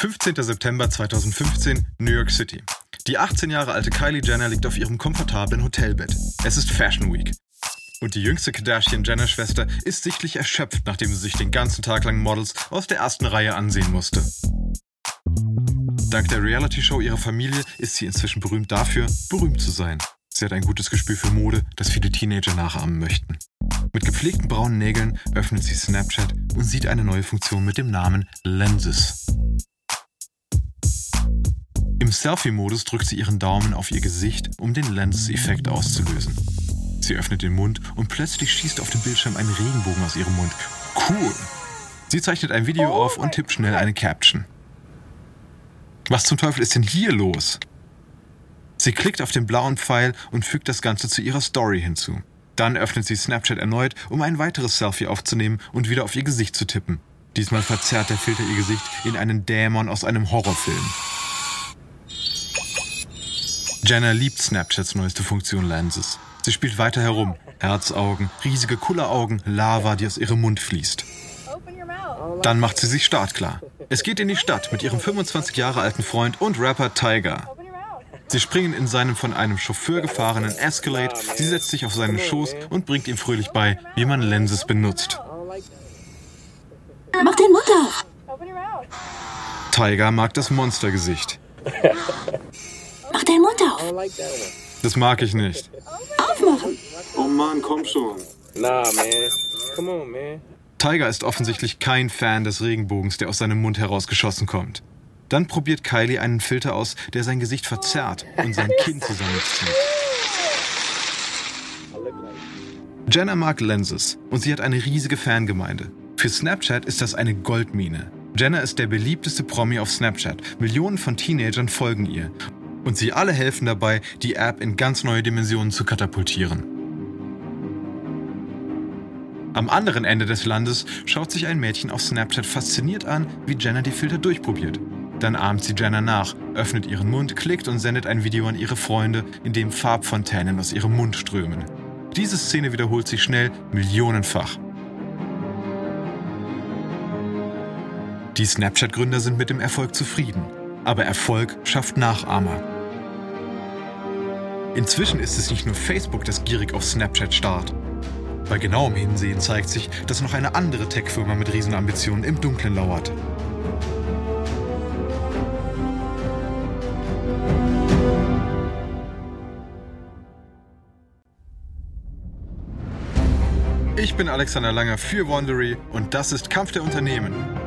15. September 2015, New York City. Die 18 Jahre alte Kylie Jenner liegt auf ihrem komfortablen Hotelbett. Es ist Fashion Week. Und die jüngste Kardashian-Jenner-Schwester ist sichtlich erschöpft, nachdem sie sich den ganzen Tag lang Models aus der ersten Reihe ansehen musste. Dank der Reality-Show ihrer Familie ist sie inzwischen berühmt dafür, berühmt zu sein. Sie hat ein gutes Gespür für Mode, das viele Teenager nachahmen möchten. Mit gepflegten braunen Nägeln öffnet sie Snapchat und sieht eine neue Funktion mit dem Namen Lenses. Im Selfie-Modus drückt sie ihren Daumen auf ihr Gesicht, um den Lenses-Effekt auszulösen. Sie öffnet den Mund und plötzlich schießt auf dem Bildschirm ein Regenbogen aus ihrem Mund. Cool! Sie zeichnet ein Video auf und tippt schnell eine Caption. Was zum Teufel ist denn hier los? Sie klickt auf den blauen Pfeil und fügt das Ganze zu ihrer Story hinzu. Dann öffnet sie Snapchat erneut, um ein weiteres Selfie aufzunehmen und wieder auf ihr Gesicht zu tippen. Diesmal verzerrt der Filter ihr Gesicht in einen Dämon aus einem Horrorfilm. Jenna liebt Snapchats neueste Funktion Lenses. Sie spielt weiter herum. Herzaugen, riesige Kulleraugen, Lava, die aus ihrem Mund fließt. Dann macht sie sich startklar. Es geht in die Stadt mit ihrem 25 Jahre alten Freund und Rapper Tiger. Sie springen in seinem von einem Chauffeur gefahrenen Escalade, sie setzt sich auf seinen Schoß und bringt ihm fröhlich bei, wie man Lenses benutzt. Mach den Mund auf! Tiger mag das Monstergesicht. Das mag ich nicht. Aufmachen! Oh Mann, komm schon. Nah, man. Come on, man. Tiger ist offensichtlich kein Fan des Regenbogens, der aus seinem Mund herausgeschossen kommt. Dann probiert Kylie einen Filter aus, der sein Gesicht verzerrt und sein Kinn zusammenzieht. Jenna mag Lenses und sie hat eine riesige Fangemeinde. Für Snapchat ist das eine Goldmine. Jenna ist der beliebteste Promi auf Snapchat. Millionen von Teenagern folgen ihr. Und sie alle helfen dabei, die App in ganz neue Dimensionen zu katapultieren. Am anderen Ende des Landes schaut sich ein Mädchen auf Snapchat fasziniert an, wie Jenna die Filter durchprobiert. Dann ahmt sie Jenna nach, öffnet ihren Mund, klickt und sendet ein Video an ihre Freunde, in dem Farbfontänen aus ihrem Mund strömen. Diese Szene wiederholt sich schnell millionenfach. Die Snapchat-Gründer sind mit dem Erfolg zufrieden. Aber Erfolg schafft Nachahmer. Inzwischen ist es nicht nur Facebook, das gierig auf Snapchat starrt. Bei genauem Hinsehen zeigt sich, dass noch eine andere Tech-Firma mit Riesenambitionen im Dunkeln lauert. Ich bin Alexander Langer für Wandery und das ist Kampf der Unternehmen.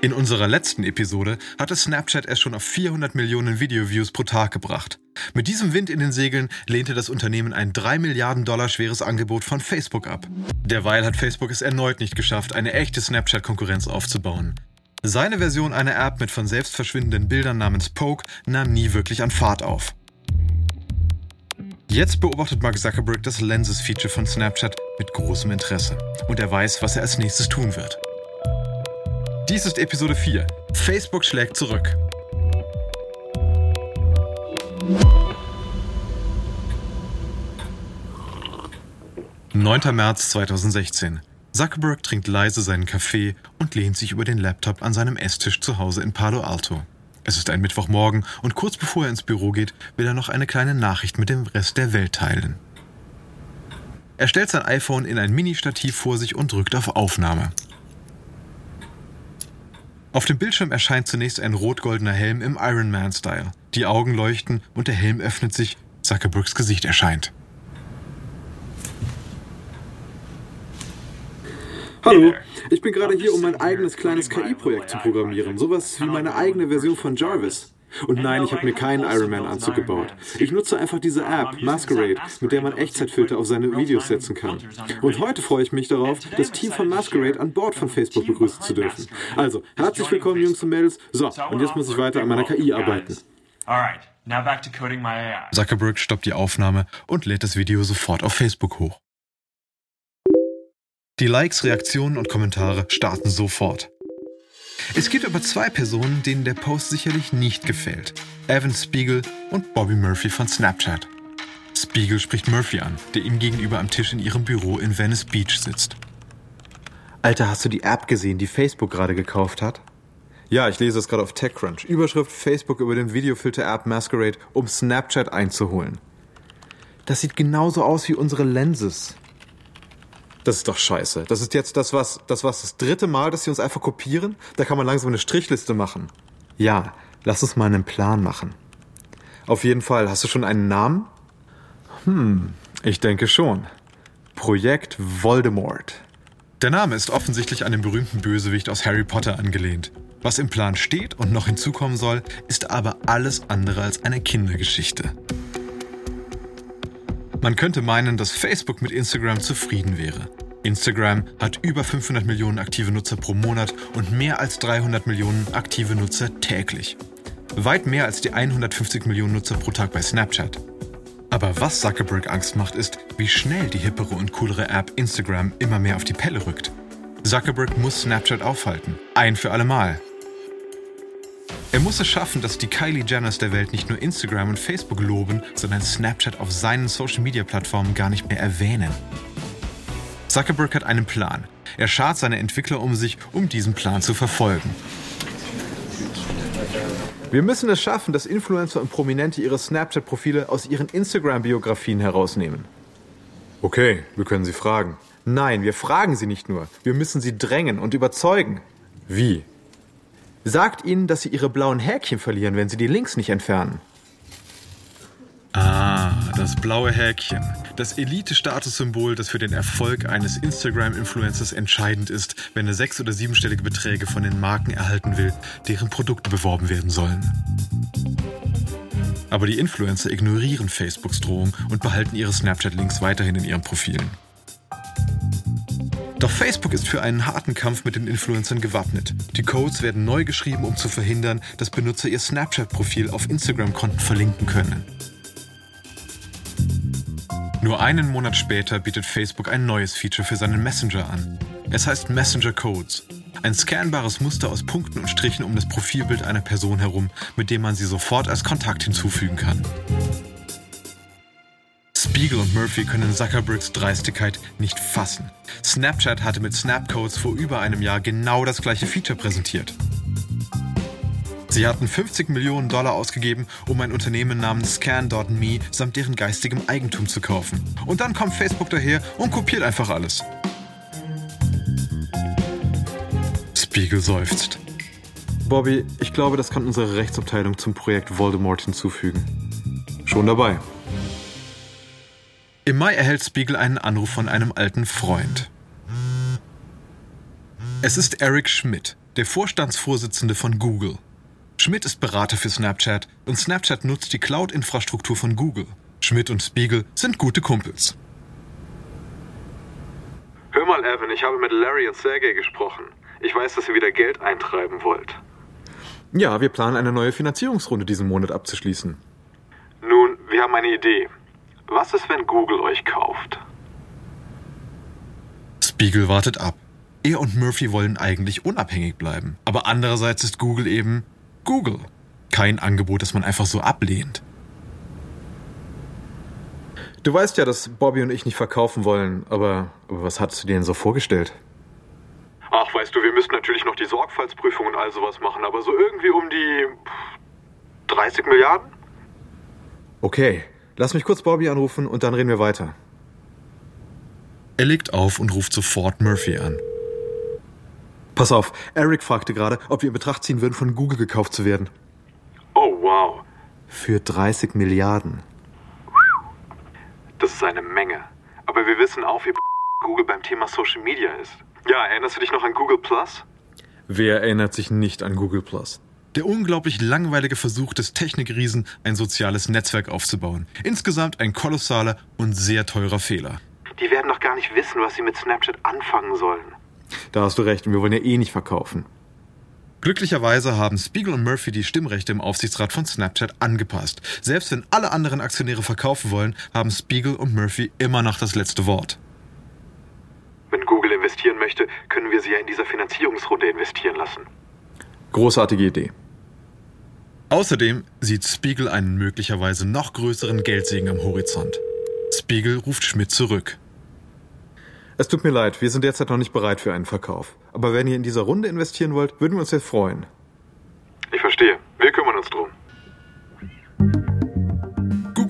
In unserer letzten Episode hatte Snapchat es schon auf 400 Millionen Video-Views pro Tag gebracht. Mit diesem Wind in den Segeln lehnte das Unternehmen ein 3 Milliarden Dollar schweres Angebot von Facebook ab. Derweil hat Facebook es erneut nicht geschafft, eine echte Snapchat-Konkurrenz aufzubauen. Seine Version einer App mit von selbst verschwindenden Bildern namens Poke nahm nie wirklich an Fahrt auf. Jetzt beobachtet Mark Zuckerberg das Lenses-Feature von Snapchat mit großem Interesse und er weiß, was er als nächstes tun wird. Dies ist Episode 4. Facebook schlägt zurück. Neunter März 2016. Zuckerberg trinkt leise seinen Kaffee und lehnt sich über den Laptop an seinem Esstisch zu Hause in Palo Alto. Es ist ein Mittwochmorgen und kurz bevor er ins Büro geht, will er noch eine kleine Nachricht mit dem Rest der Welt teilen. Er stellt sein iPhone in ein Mini-Stativ vor sich und drückt auf Aufnahme. Auf dem Bildschirm erscheint zunächst ein rot-goldener Helm im Iron Man-Style. Die Augen leuchten und der Helm öffnet sich. Zuckerbergs Gesicht erscheint. Hallo, ich bin gerade hier, um mein eigenes kleines KI-Projekt zu programmieren. Sowas wie meine eigene Version von Jarvis. Und nein, ich habe mir keinen Iron Man-Anzug gebaut. Ich nutze einfach diese App, Masquerade, mit der man Echtzeitfilter auf seine Videos setzen kann. Und heute freue ich mich darauf, das Team von Masquerade an Bord von Facebook begrüßen zu dürfen. Also, herzlich willkommen, Jungs und Mädels. So, und jetzt muss ich weiter an meiner KI arbeiten. Zuckerberg stoppt die Aufnahme und lädt das Video sofort auf Facebook hoch. Die Likes, Reaktionen und Kommentare starten sofort. Es gibt aber zwei Personen, denen der Post sicherlich nicht gefällt. Evan Spiegel und Bobby Murphy von Snapchat. Spiegel spricht Murphy an, der ihm gegenüber am Tisch in ihrem Büro in Venice Beach sitzt. Alter, hast du die App gesehen, die Facebook gerade gekauft hat? Ja, ich lese es gerade auf TechCrunch. Überschrift Facebook über den Videofilter-App Masquerade, um Snapchat einzuholen. Das sieht genauso aus wie unsere Lenses. Das ist doch scheiße. Das ist jetzt das, was, das, was das dritte Mal, dass sie uns einfach kopieren? Da kann man langsam eine Strichliste machen. Ja, lass uns mal einen Plan machen. Auf jeden Fall, hast du schon einen Namen? Hm, ich denke schon. Projekt Voldemort. Der Name ist offensichtlich an den berühmten Bösewicht aus Harry Potter angelehnt. Was im Plan steht und noch hinzukommen soll, ist aber alles andere als eine Kindergeschichte. Man könnte meinen, dass Facebook mit Instagram zufrieden wäre. Instagram hat über 500 Millionen aktive Nutzer pro Monat und mehr als 300 Millionen aktive Nutzer täglich. Weit mehr als die 150 Millionen Nutzer pro Tag bei Snapchat. Aber was Zuckerberg Angst macht, ist, wie schnell die hippere und coolere App Instagram immer mehr auf die Pelle rückt. Zuckerberg muss Snapchat aufhalten. Ein für allemal. Er muss es schaffen, dass die Kylie Jenners der Welt nicht nur Instagram und Facebook loben, sondern Snapchat auf seinen Social-Media-Plattformen gar nicht mehr erwähnen. Zuckerberg hat einen Plan. Er schart seine Entwickler um sich, um diesen Plan zu verfolgen. Wir müssen es schaffen, dass Influencer und Prominente ihre Snapchat-Profile aus ihren Instagram-Biografien herausnehmen. Okay, wir können sie fragen. Nein, wir fragen sie nicht nur. Wir müssen sie drängen und überzeugen. Wie? Sagt ihnen, dass sie ihre blauen Häkchen verlieren, wenn sie die Links nicht entfernen. Ah, das blaue Häkchen. Das Elite-Statussymbol, das für den Erfolg eines Instagram-Influencers entscheidend ist, wenn er sechs- oder siebenstellige Beträge von den Marken erhalten will, deren Produkte beworben werden sollen. Aber die Influencer ignorieren Facebooks Drohung und behalten ihre Snapchat-Links weiterhin in ihren Profilen. Doch Facebook ist für einen harten Kampf mit den Influencern gewappnet. Die Codes werden neu geschrieben, um zu verhindern, dass Benutzer ihr Snapchat-Profil auf Instagram-Konten verlinken können. Nur einen Monat später bietet Facebook ein neues Feature für seinen Messenger an. Es heißt Messenger Codes. Ein scannbares Muster aus Punkten und Strichen um das Profilbild einer Person herum, mit dem man sie sofort als Kontakt hinzufügen kann. Spiegel und Murphy können Zuckerbergs Dreistigkeit nicht fassen. Snapchat hatte mit Snapcodes vor über einem Jahr genau das gleiche Feature präsentiert. Sie hatten 50 Millionen Dollar ausgegeben, um ein Unternehmen namens Scan.me samt deren geistigem Eigentum zu kaufen. Und dann kommt Facebook daher und kopiert einfach alles. Spiegel seufzt. Bobby, ich glaube, das kann unsere Rechtsabteilung zum Projekt Voldemort hinzufügen. Schon dabei. Im Mai erhält Spiegel einen Anruf von einem alten Freund. Es ist Eric Schmidt, der Vorstandsvorsitzende von Google. Schmidt ist Berater für Snapchat und Snapchat nutzt die Cloud-Infrastruktur von Google. Schmidt und Spiegel sind gute Kumpels. Hör mal, Evan, ich habe mit Larry und Sergey gesprochen. Ich weiß, dass ihr wieder Geld eintreiben wollt. Ja, wir planen eine neue Finanzierungsrunde diesen Monat abzuschließen. Nun, wir haben eine Idee. Was ist, wenn Google euch kauft? Spiegel wartet ab. Er und Murphy wollen eigentlich unabhängig bleiben. Aber andererseits ist Google eben Google. Kein Angebot, das man einfach so ablehnt. Du weißt ja, dass Bobby und ich nicht verkaufen wollen, aber, aber was hattest du dir denn so vorgestellt? Ach, weißt du, wir müssten natürlich noch die Sorgfaltsprüfung und all sowas machen, aber so irgendwie um die 30 Milliarden? Okay, Lass mich kurz Bobby anrufen und dann reden wir weiter. Er legt auf und ruft sofort Murphy an. Pass auf, Eric fragte gerade, ob wir in Betracht ziehen würden, von Google gekauft zu werden. Oh, wow. Für 30 Milliarden. Das ist eine Menge. Aber wir wissen auch, wie Google beim Thema Social Media ist. Ja, erinnerst du dich noch an Google Plus? Wer erinnert sich nicht an Google Plus? Der unglaublich langweilige Versuch des Technikriesen, ein soziales Netzwerk aufzubauen. Insgesamt ein kolossaler und sehr teurer Fehler. Die werden doch gar nicht wissen, was sie mit Snapchat anfangen sollen. Da hast du recht, und wir wollen ja eh nicht verkaufen. Glücklicherweise haben Spiegel und Murphy die Stimmrechte im Aufsichtsrat von Snapchat angepasst. Selbst wenn alle anderen Aktionäre verkaufen wollen, haben Spiegel und Murphy immer noch das letzte Wort. Wenn Google investieren möchte, können wir sie ja in dieser Finanzierungsrunde investieren lassen. Großartige Idee. Außerdem sieht Spiegel einen möglicherweise noch größeren Geldsegen am Horizont. Spiegel ruft Schmidt zurück. Es tut mir leid, wir sind derzeit noch nicht bereit für einen Verkauf. Aber wenn ihr in dieser Runde investieren wollt, würden wir uns sehr freuen. Ich verstehe. Wir kümmern uns drum.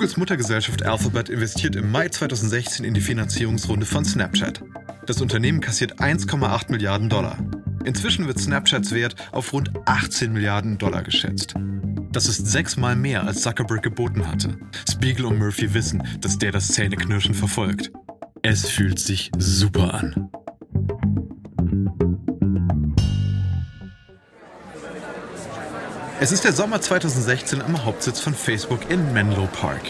Googles Muttergesellschaft Alphabet investiert im Mai 2016 in die Finanzierungsrunde von Snapchat. Das Unternehmen kassiert 1,8 Milliarden Dollar. Inzwischen wird Snapchats Wert auf rund 18 Milliarden Dollar geschätzt. Das ist sechsmal mehr, als Zuckerberg geboten hatte. Spiegel und Murphy wissen, dass der das Zähneknirschen verfolgt. Es fühlt sich super an. Es ist der Sommer 2016 am Hauptsitz von Facebook in Menlo Park.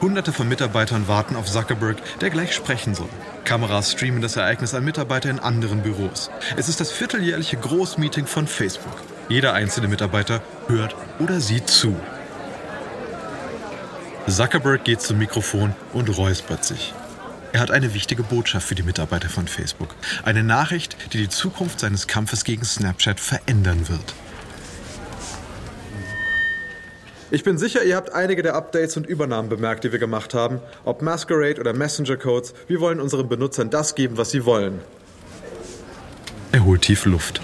Hunderte von Mitarbeitern warten auf Zuckerberg, der gleich sprechen soll. Kameras streamen das Ereignis an Mitarbeiter in anderen Büros. Es ist das vierteljährliche Großmeeting von Facebook. Jeder einzelne Mitarbeiter hört oder sieht zu. Zuckerberg geht zum Mikrofon und räuspert sich. Er hat eine wichtige Botschaft für die Mitarbeiter von Facebook. Eine Nachricht, die die Zukunft seines Kampfes gegen Snapchat verändern wird. Ich bin sicher, ihr habt einige der Updates und Übernahmen bemerkt, die wir gemacht haben. Ob Masquerade oder Messenger Codes, wir wollen unseren Benutzern das geben, was sie wollen. Er holt tief Luft.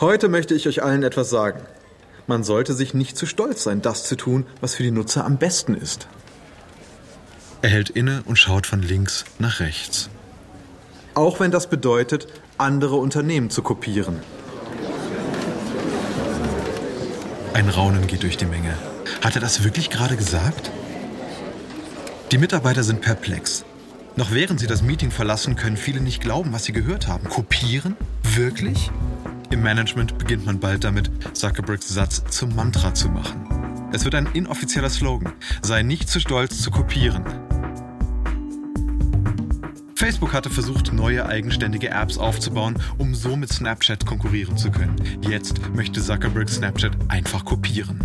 Heute möchte ich euch allen etwas sagen. Man sollte sich nicht zu stolz sein, das zu tun, was für die Nutzer am besten ist. Er hält inne und schaut von links nach rechts. Auch wenn das bedeutet, andere Unternehmen zu kopieren. Ein Raunen geht durch die Menge. Hat er das wirklich gerade gesagt? Die Mitarbeiter sind perplex. Noch während sie das Meeting verlassen, können viele nicht glauben, was sie gehört haben. Kopieren? Wirklich? Im Management beginnt man bald damit, Zuckerbergs Satz zum Mantra zu machen. Es wird ein inoffizieller Slogan. Sei nicht zu stolz zu kopieren. Facebook hatte versucht, neue eigenständige Apps aufzubauen, um so mit Snapchat konkurrieren zu können. Jetzt möchte Zuckerberg Snapchat einfach kopieren.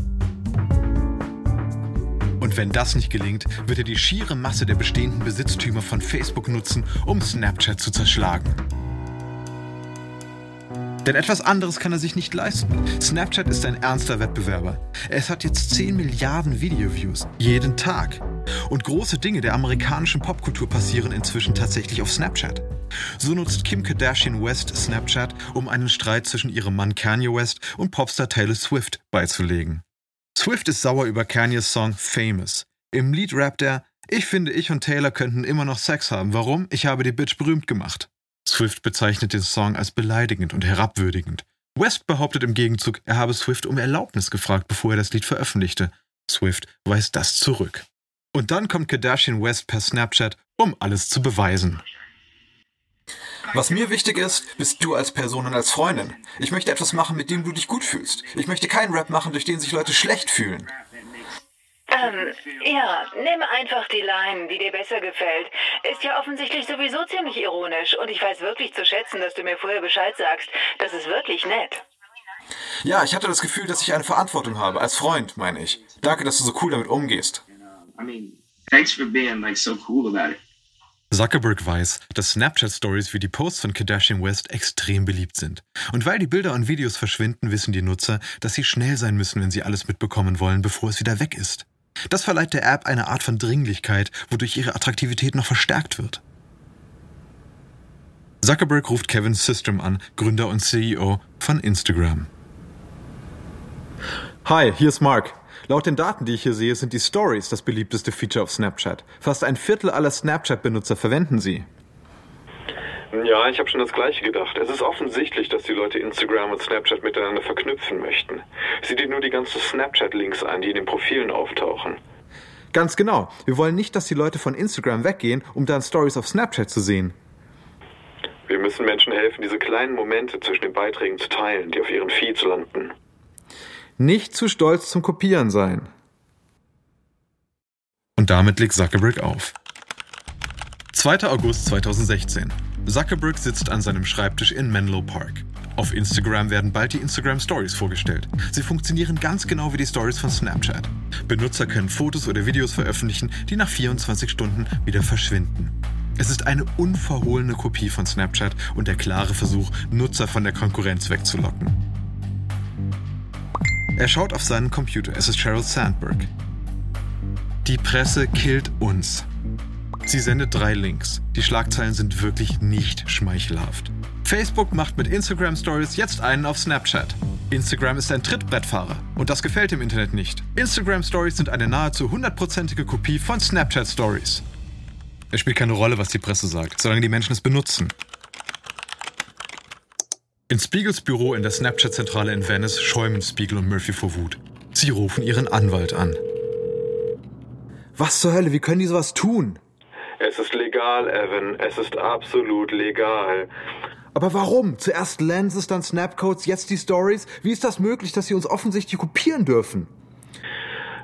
Und wenn das nicht gelingt, wird er die schiere Masse der bestehenden Besitztümer von Facebook nutzen, um Snapchat zu zerschlagen. Denn etwas anderes kann er sich nicht leisten. Snapchat ist ein ernster Wettbewerber. Es hat jetzt 10 Milliarden Video-Views jeden Tag. Und große Dinge der amerikanischen Popkultur passieren inzwischen tatsächlich auf Snapchat. So nutzt Kim Kardashian West Snapchat, um einen Streit zwischen ihrem Mann Kanye West und Popstar Taylor Swift beizulegen. Swift ist sauer über Kanyes Song Famous. Im Lied rappt er, ich finde, ich und Taylor könnten immer noch Sex haben. Warum? Ich habe die Bitch berühmt gemacht. Swift bezeichnet den Song als beleidigend und herabwürdigend. West behauptet im Gegenzug, er habe Swift um Erlaubnis gefragt, bevor er das Lied veröffentlichte. Swift weist das zurück. Und dann kommt Kardashian West per Snapchat, um alles zu beweisen. Was mir wichtig ist, bist du als Person und als Freundin. Ich möchte etwas machen, mit dem du dich gut fühlst. Ich möchte keinen Rap machen, durch den sich Leute schlecht fühlen. Ähm, ja, nimm einfach die Line, die dir besser gefällt. Ist ja offensichtlich sowieso ziemlich ironisch und ich weiß wirklich zu schätzen, dass du mir vorher Bescheid sagst. Das ist wirklich nett. Ja, ich hatte das Gefühl, dass ich eine Verantwortung habe, als Freund, meine ich. Danke, dass du so cool damit umgehst. I mean, thanks for being like so cool about it. Zuckerberg weiß, dass Snapchat-Stories wie die Posts von Kardashian West extrem beliebt sind. Und weil die Bilder und Videos verschwinden, wissen die Nutzer, dass sie schnell sein müssen, wenn sie alles mitbekommen wollen, bevor es wieder weg ist. Das verleiht der App eine Art von Dringlichkeit, wodurch ihre Attraktivität noch verstärkt wird. Zuckerberg ruft Kevin Systrom an, Gründer und CEO von Instagram. Hi, hier ist Mark. Laut den Daten, die ich hier sehe, sind die Stories das beliebteste Feature auf Snapchat. Fast ein Viertel aller Snapchat-Benutzer verwenden sie. Ja, ich habe schon das Gleiche gedacht. Es ist offensichtlich, dass die Leute Instagram und Snapchat miteinander verknüpfen möchten. Sieh dir nur die ganzen Snapchat-Links an, die in den Profilen auftauchen. Ganz genau. Wir wollen nicht, dass die Leute von Instagram weggehen, um dann Stories auf Snapchat zu sehen. Wir müssen Menschen helfen, diese kleinen Momente zwischen den Beiträgen zu teilen, die auf ihren Feeds landen. Nicht zu stolz zum Kopieren sein. Und damit legt Zuckerberg auf. 2. August 2016. Zuckerberg sitzt an seinem Schreibtisch in Menlo Park. Auf Instagram werden bald die Instagram Stories vorgestellt. Sie funktionieren ganz genau wie die Stories von Snapchat. Benutzer können Fotos oder Videos veröffentlichen, die nach 24 Stunden wieder verschwinden. Es ist eine unverhohlene Kopie von Snapchat und der klare Versuch, Nutzer von der Konkurrenz wegzulocken. Er schaut auf seinen Computer. Es ist Sheryl Sandberg. Die Presse killt uns. Sie sendet drei Links. Die Schlagzeilen sind wirklich nicht schmeichelhaft. Facebook macht mit Instagram Stories jetzt einen auf Snapchat. Instagram ist ein Trittbrettfahrer und das gefällt im Internet nicht. Instagram Stories sind eine nahezu hundertprozentige Kopie von Snapchat Stories. Es spielt keine Rolle, was die Presse sagt, solange die Menschen es benutzen. In Spiegels Büro in der Snapchat-Zentrale in Venice schäumen Spiegel und Murphy vor Wut. Sie rufen ihren Anwalt an. Was zur Hölle, wie können die sowas tun? Es ist legal, Evan. Es ist absolut legal. Aber warum? Zuerst Lenses, dann Snapcodes, jetzt die Stories? Wie ist das möglich, dass sie uns offensichtlich kopieren dürfen?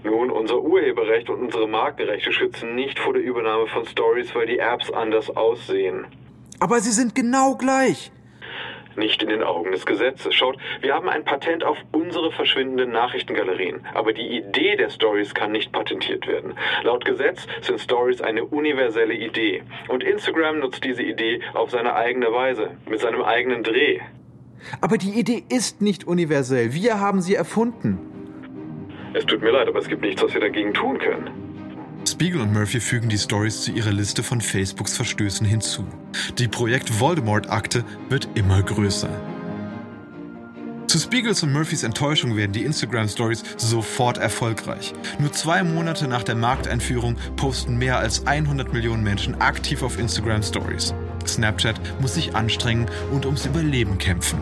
Nun, unser Urheberrecht und unsere Markenrechte schützen nicht vor der Übernahme von Stories, weil die Apps anders aussehen. Aber sie sind genau gleich. Nicht in den Augen des Gesetzes. Schaut, wir haben ein Patent auf unsere verschwindenden Nachrichtengalerien. Aber die Idee der Stories kann nicht patentiert werden. Laut Gesetz sind Stories eine universelle Idee. Und Instagram nutzt diese Idee auf seine eigene Weise, mit seinem eigenen Dreh. Aber die Idee ist nicht universell. Wir haben sie erfunden. Es tut mir leid, aber es gibt nichts, was wir dagegen tun können. Spiegel und Murphy fügen die Stories zu ihrer Liste von Facebooks Verstößen hinzu. Die Projekt Voldemort-Akte wird immer größer. Zu Spiegels und Murphys Enttäuschung werden die Instagram-Stories sofort erfolgreich. Nur zwei Monate nach der Markteinführung posten mehr als 100 Millionen Menschen aktiv auf Instagram-Stories. Snapchat muss sich anstrengen und ums Überleben kämpfen.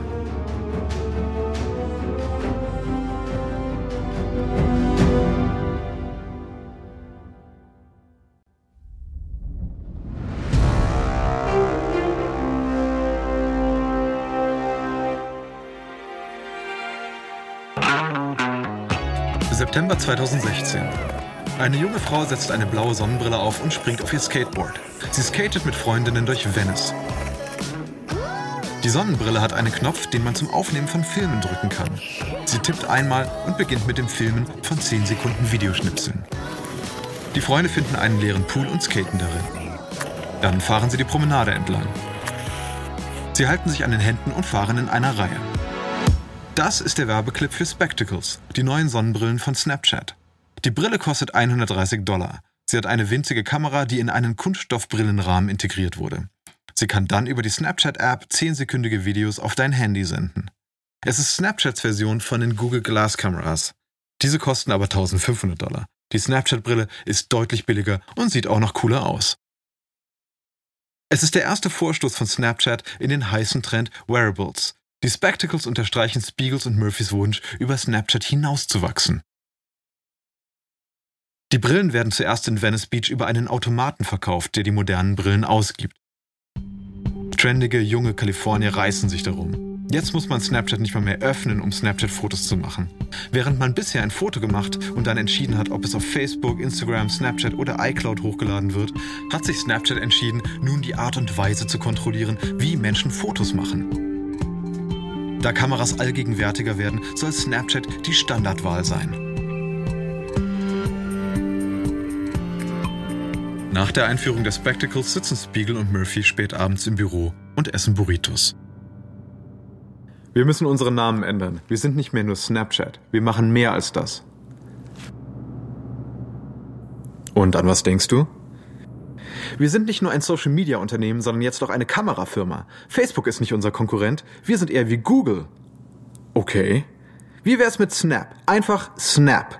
September 2016. Eine junge Frau setzt eine blaue Sonnenbrille auf und springt auf ihr Skateboard. Sie skatet mit Freundinnen durch Venice. Die Sonnenbrille hat einen Knopf, den man zum Aufnehmen von Filmen drücken kann. Sie tippt einmal und beginnt mit dem Filmen von 10 Sekunden Videoschnipseln. Die Freunde finden einen leeren Pool und skaten darin. Dann fahren sie die Promenade entlang. Sie halten sich an den Händen und fahren in einer Reihe. Das ist der Werbeclip für Spectacles, die neuen Sonnenbrillen von Snapchat. Die Brille kostet 130 Dollar. Sie hat eine winzige Kamera, die in einen Kunststoffbrillenrahmen integriert wurde. Sie kann dann über die Snapchat-App 10-sekündige Videos auf dein Handy senden. Es ist Snapchats Version von den Google Glass Kameras. Diese kosten aber 1500 Dollar. Die Snapchat-Brille ist deutlich billiger und sieht auch noch cooler aus. Es ist der erste Vorstoß von Snapchat in den heißen Trend Wearables, die Spectacles unterstreichen Spiegels und Murphys Wunsch, über Snapchat hinauszuwachsen. Die Brillen werden zuerst in Venice Beach über einen Automaten verkauft, der die modernen Brillen ausgibt. Trendige junge Kalifornier reißen sich darum. Jetzt muss man Snapchat nicht mal mehr öffnen, um Snapchat-Fotos zu machen. Während man bisher ein Foto gemacht und dann entschieden hat, ob es auf Facebook, Instagram, Snapchat oder iCloud hochgeladen wird, hat sich Snapchat entschieden, nun die Art und Weise zu kontrollieren, wie Menschen Fotos machen. Da Kameras allgegenwärtiger werden, soll Snapchat die Standardwahl sein. Nach der Einführung der Spectacles sitzen Spiegel und Murphy spät abends im Büro und essen Burritos. Wir müssen unseren Namen ändern. Wir sind nicht mehr nur Snapchat. Wir machen mehr als das. Und an was denkst du? Wir sind nicht nur ein Social-Media-Unternehmen, sondern jetzt auch eine Kamerafirma. Facebook ist nicht unser Konkurrent, wir sind eher wie Google. Okay. Wie wär's mit Snap? Einfach Snap.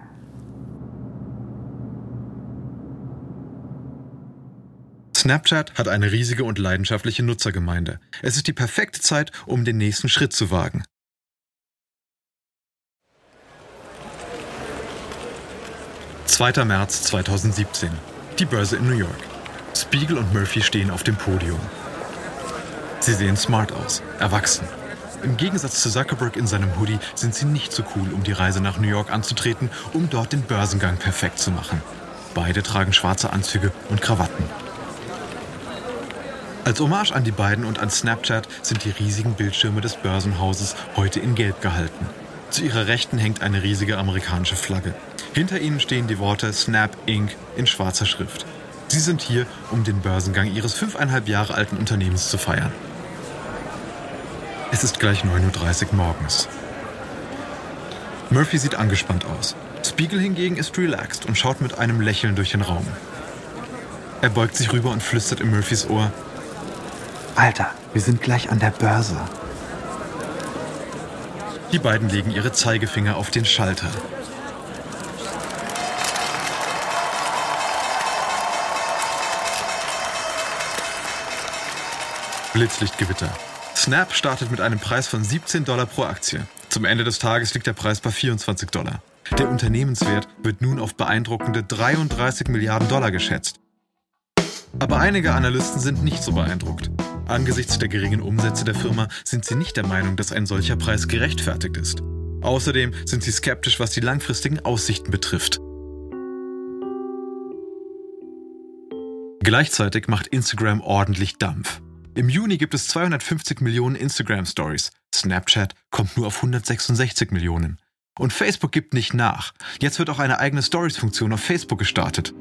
Snapchat hat eine riesige und leidenschaftliche Nutzergemeinde. Es ist die perfekte Zeit, um den nächsten Schritt zu wagen. 2. März 2017. Die Börse in New York. Spiegel und Murphy stehen auf dem Podium. Sie sehen smart aus, erwachsen. Im Gegensatz zu Zuckerberg in seinem Hoodie sind sie nicht so cool, um die Reise nach New York anzutreten, um dort den Börsengang perfekt zu machen. Beide tragen schwarze Anzüge und Krawatten. Als Hommage an die beiden und an Snapchat sind die riesigen Bildschirme des Börsenhauses heute in Gelb gehalten. Zu ihrer Rechten hängt eine riesige amerikanische Flagge. Hinter ihnen stehen die Worte Snap Inc. in schwarzer Schrift. Sie sind hier, um den Börsengang ihres fünfeinhalb Jahre alten Unternehmens zu feiern. Es ist gleich 9.30 Uhr morgens. Murphy sieht angespannt aus. Spiegel hingegen ist relaxed und schaut mit einem Lächeln durch den Raum. Er beugt sich rüber und flüstert in Murphys Ohr. Alter, wir sind gleich an der Börse. Die beiden legen ihre Zeigefinger auf den Schalter. Blitzlichtgewitter. Snap startet mit einem Preis von 17 Dollar pro Aktie. Zum Ende des Tages liegt der Preis bei 24 Dollar. Der Unternehmenswert wird nun auf beeindruckende 33 Milliarden Dollar geschätzt. Aber einige Analysten sind nicht so beeindruckt. Angesichts der geringen Umsätze der Firma sind sie nicht der Meinung, dass ein solcher Preis gerechtfertigt ist. Außerdem sind sie skeptisch, was die langfristigen Aussichten betrifft. Gleichzeitig macht Instagram ordentlich Dampf. Im Juni gibt es 250 Millionen Instagram Stories. Snapchat kommt nur auf 166 Millionen. Und Facebook gibt nicht nach. Jetzt wird auch eine eigene Stories-Funktion auf Facebook gestartet.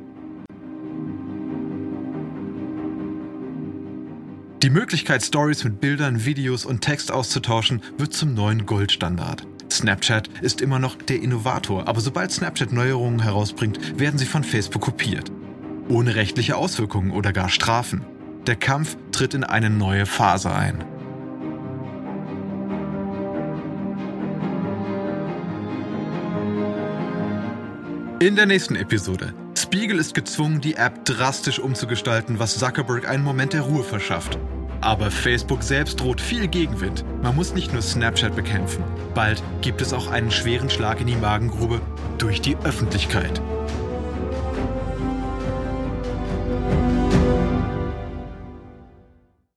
Die Möglichkeit, Stories mit Bildern, Videos und Text auszutauschen, wird zum neuen Goldstandard. Snapchat ist immer noch der Innovator, aber sobald Snapchat Neuerungen herausbringt, werden sie von Facebook kopiert. Ohne rechtliche Auswirkungen oder gar Strafen. Der Kampf tritt in eine neue Phase ein. In der nächsten Episode. Spiegel ist gezwungen, die App drastisch umzugestalten, was Zuckerberg einen Moment der Ruhe verschafft. Aber Facebook selbst droht viel Gegenwind. Man muss nicht nur Snapchat bekämpfen. Bald gibt es auch einen schweren Schlag in die Magengrube durch die Öffentlichkeit.